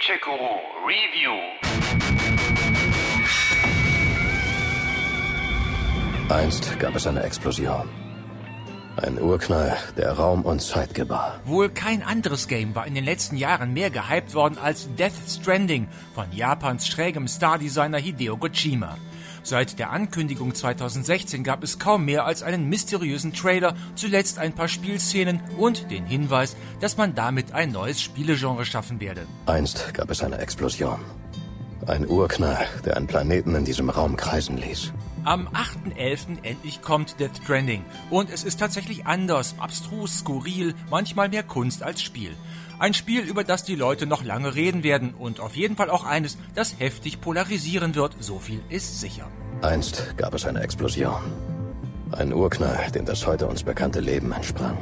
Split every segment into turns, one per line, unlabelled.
Gadget-Guru Review.
Einst gab es eine Explosion. Ein Urknall, der Raum und Zeit gebar.
Wohl kein anderes Game war in den letzten Jahren mehr gehypt worden als Death Stranding von Japans schrägem Stardesigner Hideo Kojima. Seit der Ankündigung 2016 gab es kaum mehr als einen mysteriösen Trailer, zuletzt ein paar Spielszenen und den Hinweis, dass man damit ein neues Spielegenre schaffen werde.
Einst gab es eine Explosion. Ein Urknall, der einen Planeten in diesem Raum kreisen ließ.
Am 8.11. endlich kommt Death Stranding. Und es ist tatsächlich anders, abstrus, skurril, manchmal mehr Kunst als Spiel. Ein Spiel, über das die Leute noch lange reden werden und auf jeden Fall auch eines, das heftig polarisieren wird, so viel ist sicher.
Einst gab es eine Explosion. Ein Urknall, dem das heute uns bekannte Leben entsprang.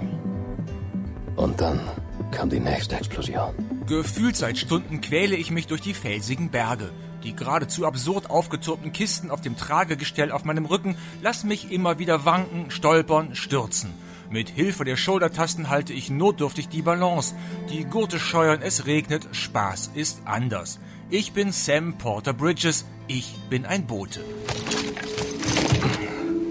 Und dann kam die nächste Explosion.
Gefühlt seit Stunden quäle ich mich durch die felsigen Berge. Die geradezu absurd aufgetürmten Kisten auf dem Tragegestell auf meinem Rücken lassen mich immer wieder wanken, stolpern, stürzen. Mit Hilfe der Schultertasten halte ich notdürftig die Balance. Die Gurte scheuern, es regnet, Spaß ist anders. Ich bin Sam Porter Bridges, ich bin ein Bote.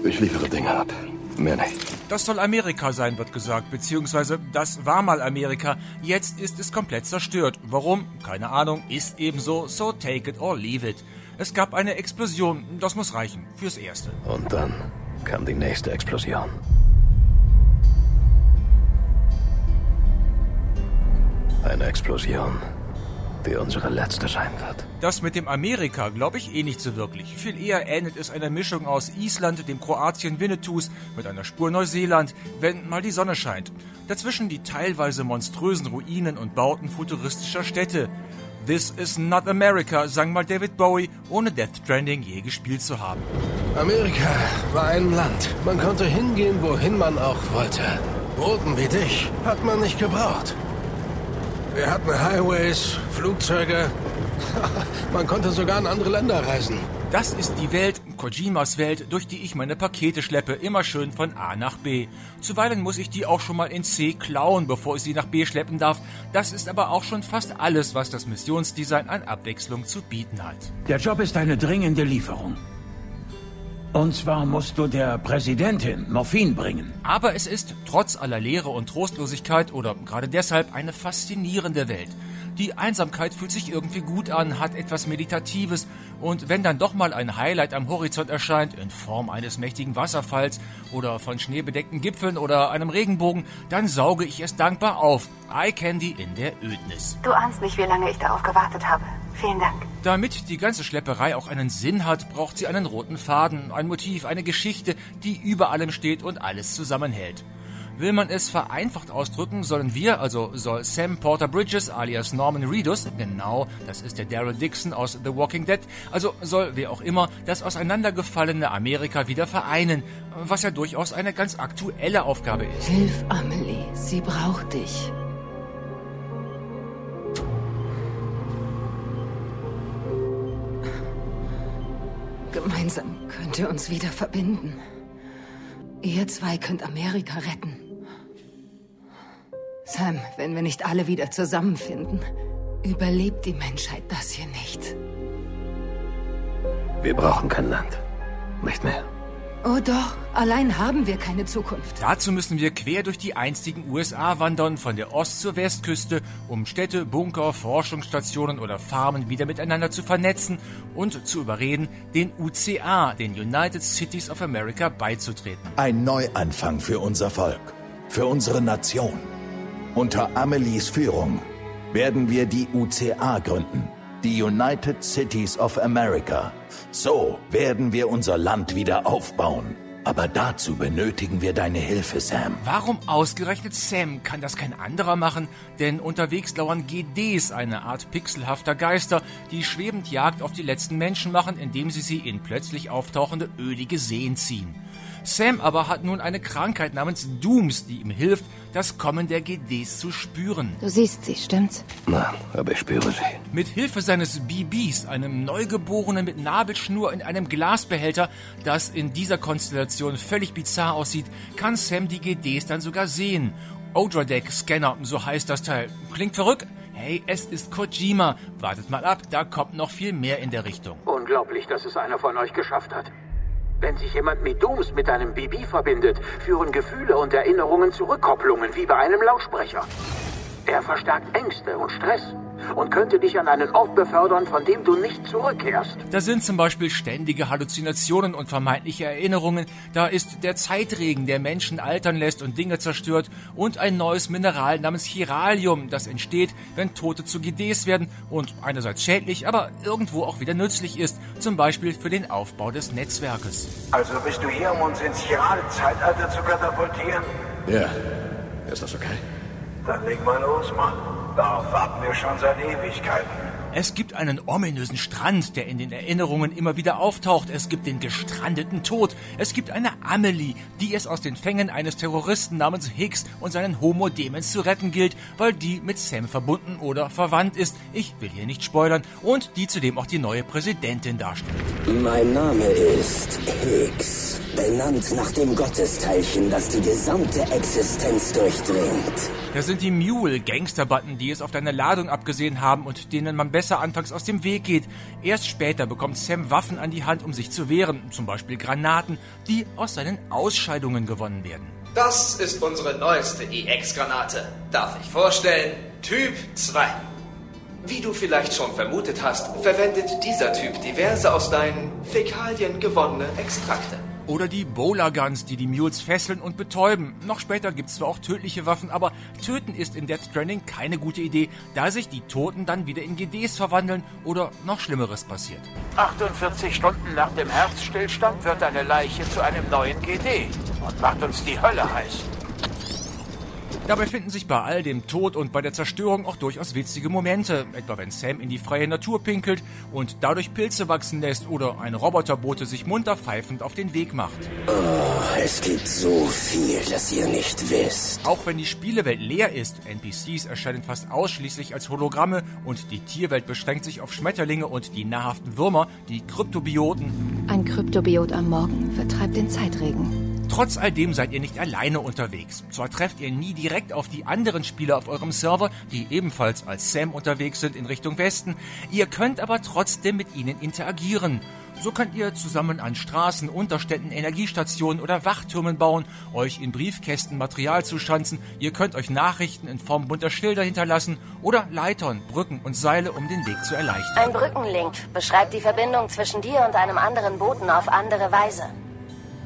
Ich liefere Dinge ab. Mehr nicht.
Das soll Amerika sein, wird gesagt, beziehungsweise das war mal Amerika. Jetzt ist es komplett zerstört. Warum? Keine Ahnung, ist ebenso, so take it or leave it. Es gab eine Explosion, das muss reichen, fürs Erste.
Und dann kam die nächste Explosion. Eine Explosion, die unsere letzte sein wird.
Das mit dem Amerika glaube ich eh nicht so wirklich. Viel eher ähnelt es einer Mischung aus Island, dem Kroatien Winnetous, mit einer Spur Neuseeland, wenn mal die Sonne scheint. Dazwischen die teilweise monströsen Ruinen und Bauten futuristischer Städte. This is not America, sang mal David Bowie, ohne Death Stranding je gespielt zu haben.
Amerika war ein Land. Man konnte hingehen, wohin man auch wollte. Roten wie dich hat man nicht gebraucht. Wir hatten Highways, Flugzeuge. Man konnte sogar in andere Länder reisen.
Das ist die Welt, Kojimas Welt, durch die ich meine Pakete schleppe, immer schön von A nach B. Zuweilen muss ich die auch schon mal in C klauen, bevor ich sie nach B schleppen darf. Das ist aber auch schon fast alles, was das Missionsdesign an Abwechslung zu bieten hat.
Der Job ist eine dringende Lieferung. Und zwar musst du der Präsidentin Morphin bringen.
Aber es ist, trotz aller Leere und Trostlosigkeit oder gerade deshalb, eine faszinierende Welt. Die Einsamkeit fühlt sich irgendwie gut an, hat etwas Meditatives und wenn dann doch mal ein Highlight am Horizont erscheint, in Form eines mächtigen Wasserfalls oder von schneebedeckten Gipfeln oder einem Regenbogen, dann sauge ich es dankbar auf. Eye Candy in der Ödnis.
Du ahnst nicht, wie lange ich darauf gewartet habe. Vielen Dank.
Damit die ganze Schlepperei auch einen Sinn hat, braucht sie einen roten Faden, ein Motiv, eine Geschichte, die über allem steht und alles zusammenhält. Will man es vereinfacht ausdrücken, sollen wir, also soll Sam Porter Bridges alias Norman Reedus, genau, das ist der Daryl Dixon aus The Walking Dead, also soll wer auch immer das auseinandergefallene Amerika wieder vereinen, was ja durchaus eine ganz aktuelle Aufgabe ist.
Hilf Amelie, sie braucht dich. Gemeinsam könnt ihr uns wieder verbinden. Ihr zwei könnt Amerika retten. Sam, wenn wir nicht alle wieder zusammenfinden, überlebt die Menschheit das hier nicht.
Wir brauchen kein Land. Nicht mehr.
Oh doch, allein haben wir keine Zukunft.
Dazu müssen wir quer durch die einstigen USA wandern, von der Ost- zur Westküste, um Städte, Bunker, Forschungsstationen oder Farmen wieder miteinander zu vernetzen und zu überreden, den UCA, den United Cities of America, beizutreten.
Ein Neuanfang für unser Volk, für unsere Nation. Unter Amelies Führung werden wir die UCA gründen, die United Cities of America. So werden wir unser Land wieder aufbauen. Aber dazu benötigen wir deine Hilfe, Sam.
Warum ausgerechnet Sam? Kann das kein anderer machen? Denn unterwegs lauern GDs, eine Art pixelhafter Geister, die schwebend Jagd auf die letzten Menschen machen, indem sie sie in plötzlich auftauchende ölige Seen ziehen. Sam aber hat nun eine Krankheit namens Dooms, die ihm hilft, das Kommen der GDs zu spüren.
Du siehst sie, stimmt's?
Nein, aber ich spüre sie.
Mit Hilfe seines BBs, einem Neugeborenen mit Nabelschnur in einem Glasbehälter, das in dieser Konstellation völlig bizarr aussieht, kann Sam die GDs dann sogar sehen. Odradek Scanner, so heißt das Teil. Klingt verrückt? Hey, es ist Kojima. Wartet mal ab, da kommt noch viel mehr in der Richtung.
Unglaublich, dass es einer von euch geschafft hat. Wenn sich jemand mit Dooms mit einem BB verbindet, führen Gefühle und Erinnerungen zu Rückkopplungen wie bei einem Lautsprecher. Er verstärkt Ängste und Stress und könnte dich an einen Ort befördern, von dem du nicht zurückkehrst.
Da sind zum Beispiel ständige Halluzinationen und vermeintliche Erinnerungen. Da ist der Zeitregen, der Menschen altern lässt und Dinge zerstört. Und ein neues Mineral namens Chiralium, das entsteht, wenn Tote zu GDs werden und einerseits schädlich, aber irgendwo auch wieder nützlich ist. Zum Beispiel für den Aufbau des Netzwerkes.
Also bist du hier, um uns ins Chirale-Zeitalter zu katapultieren?
Ja. Ist das okay?
Dann leg mal los, Mann. Darauf warten wir schon seit Ewigkeiten.
Es gibt einen ominösen Strand, der in den Erinnerungen immer wieder auftaucht. Es gibt den gestrandeten Tod. Es gibt eine Amelie, die es aus den Fängen eines Terroristen namens Higgs und seinen Homo Demens zu retten gilt, weil die mit Sam verbunden oder verwandt ist. Ich will hier nicht spoilern. Und die zudem auch die neue Präsidentin darstellt.
Mein Name ist Higgs, benannt nach dem Gottesteilchen, das die gesamte Existenz durchdringt.
Das sind die Mule-Gangster-Button, die es auf deine Ladung abgesehen haben und denen man besser anfangs aus dem Weg geht. Erst später bekommt Sam Waffen an die Hand, um sich zu wehren, zum Beispiel Granaten, die aus seinen Ausscheidungen gewonnen werden.
Das ist unsere neueste EX-Granate. Darf ich vorstellen? Typ 2. Wie du vielleicht schon vermutet hast, verwendet dieser Typ diverse aus deinen Fäkalien gewonnene Extrakte.
Oder die Bowler Guns, die die Mules fesseln und betäuben. Noch später gibt's zwar auch tödliche Waffen, aber töten ist in Death Stranding keine gute Idee, da sich die Toten dann wieder in GDs verwandeln oder noch Schlimmeres passiert.
48 Stunden nach dem Herzstillstand wird eine Leiche zu einem neuen GD und macht uns die Hölle heiß.
Dabei finden sich bei all dem Tod und bei der Zerstörung auch durchaus witzige Momente, etwa wenn Sam in die freie Natur pinkelt und dadurch Pilze wachsen lässt oder ein Roboterbote sich munter pfeifend auf den Weg macht.
Oh, es gibt so viel, das ihr nicht wisst.
Auch wenn die Spielewelt leer ist, NPCs erscheinen fast ausschließlich als Hologramme und die Tierwelt beschränkt sich auf Schmetterlinge und die nahrhaften Würmer, die Kryptobioten.
Ein Kryptobiot am Morgen vertreibt den Zeitregen.
Trotz all dem seid ihr nicht alleine unterwegs. Zwar trefft ihr nie direkt auf die anderen Spieler auf eurem Server, die ebenfalls als Sam unterwegs sind in Richtung Westen, ihr könnt aber trotzdem mit ihnen interagieren. So könnt ihr zusammen an Straßen, Unterständen, Energiestationen oder Wachtürmen bauen, euch in Briefkästen Material zuschanzen, ihr könnt euch Nachrichten in Form bunter Schilder hinterlassen oder Leitern, Brücken und Seile, um den Weg zu erleichtern.
Ein Brückenlink beschreibt die Verbindung zwischen dir und einem anderen Boten auf andere Weise.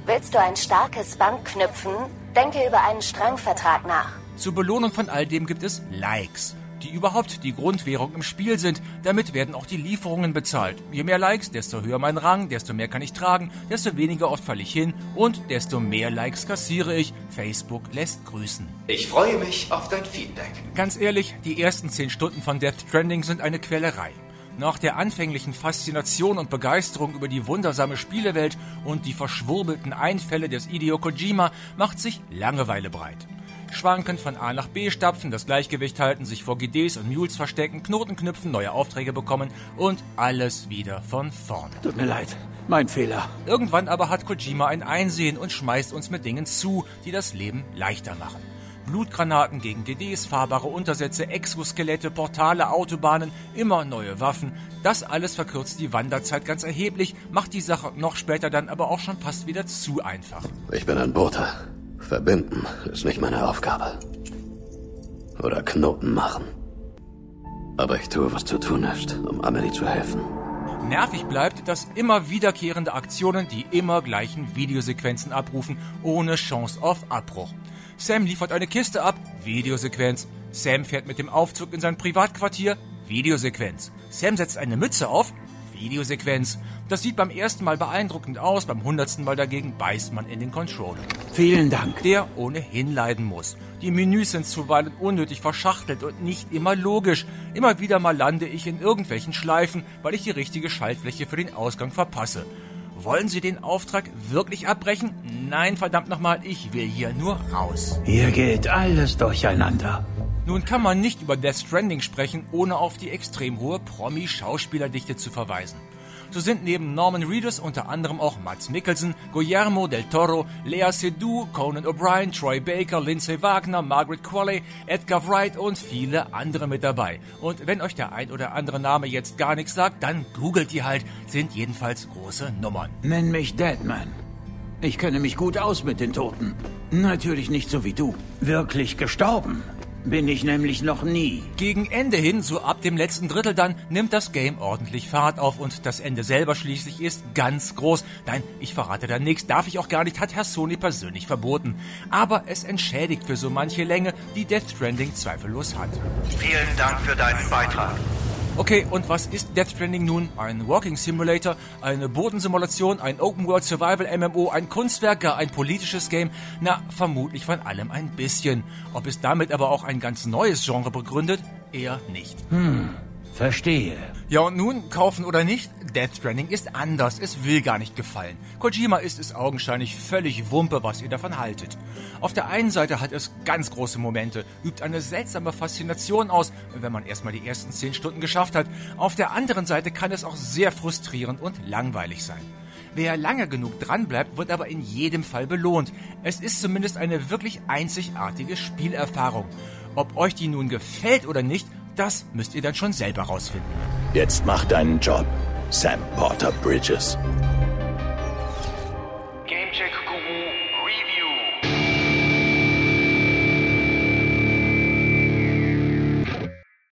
Willst du ein starkes Band knüpfen? Denke über einen Strangvertrag nach.
Zur Belohnung von all dem gibt es Likes, die überhaupt die Grundwährung im Spiel sind. Damit werden auch die Lieferungen bezahlt. Je mehr Likes, desto höher mein Rang, desto mehr kann ich tragen, desto weniger oft falle ich hin und desto mehr Likes kassiere ich. Facebook lässt grüßen.
Ich freue mich auf dein Feedback.
Ganz ehrlich, die ersten 10 Stunden von Death Stranding sind eine Quälerei. Nach der anfänglichen Faszination und Begeisterung über die wundersame Spielewelt und die verschwurbelten Einfälle des Hideo Kojima macht sich Langeweile breit. Schwanken von A nach B stapfen, das Gleichgewicht halten, sich vor GDs und Mules verstecken, Knoten knüpfen, neue Aufträge bekommen und alles wieder von vorne.
Tut mir leid, mein Fehler.
Irgendwann aber hat Kojima ein Einsehen und schmeißt uns mit Dingen zu, die das Leben leichter machen. Blutgranaten gegen GDs, fahrbare Untersätze, Exoskelette, Portale, Autobahnen, immer neue Waffen. Das alles verkürzt die Wanderzeit ganz erheblich, macht die Sache noch später dann aber auch schon fast wieder zu einfach.
Ich bin ein Bote. Verbinden ist nicht meine Aufgabe. Oder Knoten machen. Aber ich tue, was zu tun ist, um Amelie zu helfen.
Nervig bleibt, dass immer wiederkehrende Aktionen die immer gleichen Videosequenzen abrufen, ohne Chance auf Abbruch. Sam liefert eine Kiste ab, Videosequenz. Sam fährt mit dem Aufzug in sein Privatquartier, Videosequenz. Sam setzt eine Mütze auf, Videosequenz. Das sieht beim ersten Mal beeindruckend aus, beim hundertsten Mal dagegen beißt man in den Controller.
Vielen Dank.
Der ohnehin leiden muss. Die Menüs sind zuweilen unnötig verschachtelt und nicht immer logisch. Immer wieder mal lande ich in irgendwelchen Schleifen, weil ich die richtige Schaltfläche für den Ausgang verpasse. Wollen Sie den Auftrag wirklich abbrechen? Nein, verdammt nochmal, ich will hier nur raus.
Hier geht alles durcheinander.
Nun kann man nicht über Death Stranding sprechen, ohne auf die extrem hohe Promi-Schauspielerdichte zu verweisen. So sind neben Norman Reedus unter anderem auch Mats Mikkelsen, Guillermo del Toro, Lea Seydoux, Conan O'Brien, Troy Baker, Lindsay Wagner, Margaret Qualley, Edgar Wright und viele andere mit dabei. Und wenn euch der ein oder andere Name jetzt gar nichts sagt, dann googelt die halt, sind jedenfalls große Nummern.
Nenn mich Deadman. Ich kenne mich gut aus mit den Toten. Natürlich nicht so wie du. Wirklich gestorben bin ich nämlich noch nie.
Gegen Ende hin, so ab dem letzten Drittel dann, nimmt das Game ordentlich Fahrt auf und das Ende selber schließlich ist ganz groß. Nein, ich verrate da nichts, darf ich auch gar nicht, hat Herr Sony persönlich verboten. Aber es entschädigt für so manche Länge, die Death Stranding zweifellos hat.
Vielen Dank für deinen Beitrag.
Okay, und was ist Death Stranding nun? Ein Walking Simulator, eine Bodensimulation, ein Open World Survival MMO, ein Kunstwerk, gar ein politisches Game? Na, vermutlich von allem ein bisschen. Ob es damit aber auch ein ganz neues Genre begründet? Eher nicht.
Hm. Verstehe.
Ja, und nun, kaufen oder nicht, Death Stranding ist anders. Es will gar nicht gefallen. Kojima ist es augenscheinlich völlig Wumpe, was ihr davon haltet. Auf der einen Seite hat es ganz große Momente, übt eine seltsame Faszination aus, wenn man erstmal die ersten zehn Stunden geschafft hat. Auf der anderen Seite kann es auch sehr frustrierend und langweilig sein. Wer lange genug dranbleibt, wird aber in jedem Fall belohnt. Es ist zumindest eine wirklich einzigartige Spielerfahrung. Ob euch die nun gefällt oder nicht, das müsst ihr dann schon selber rausfinden.
Jetzt mach deinen Job, Sam Porter Bridges.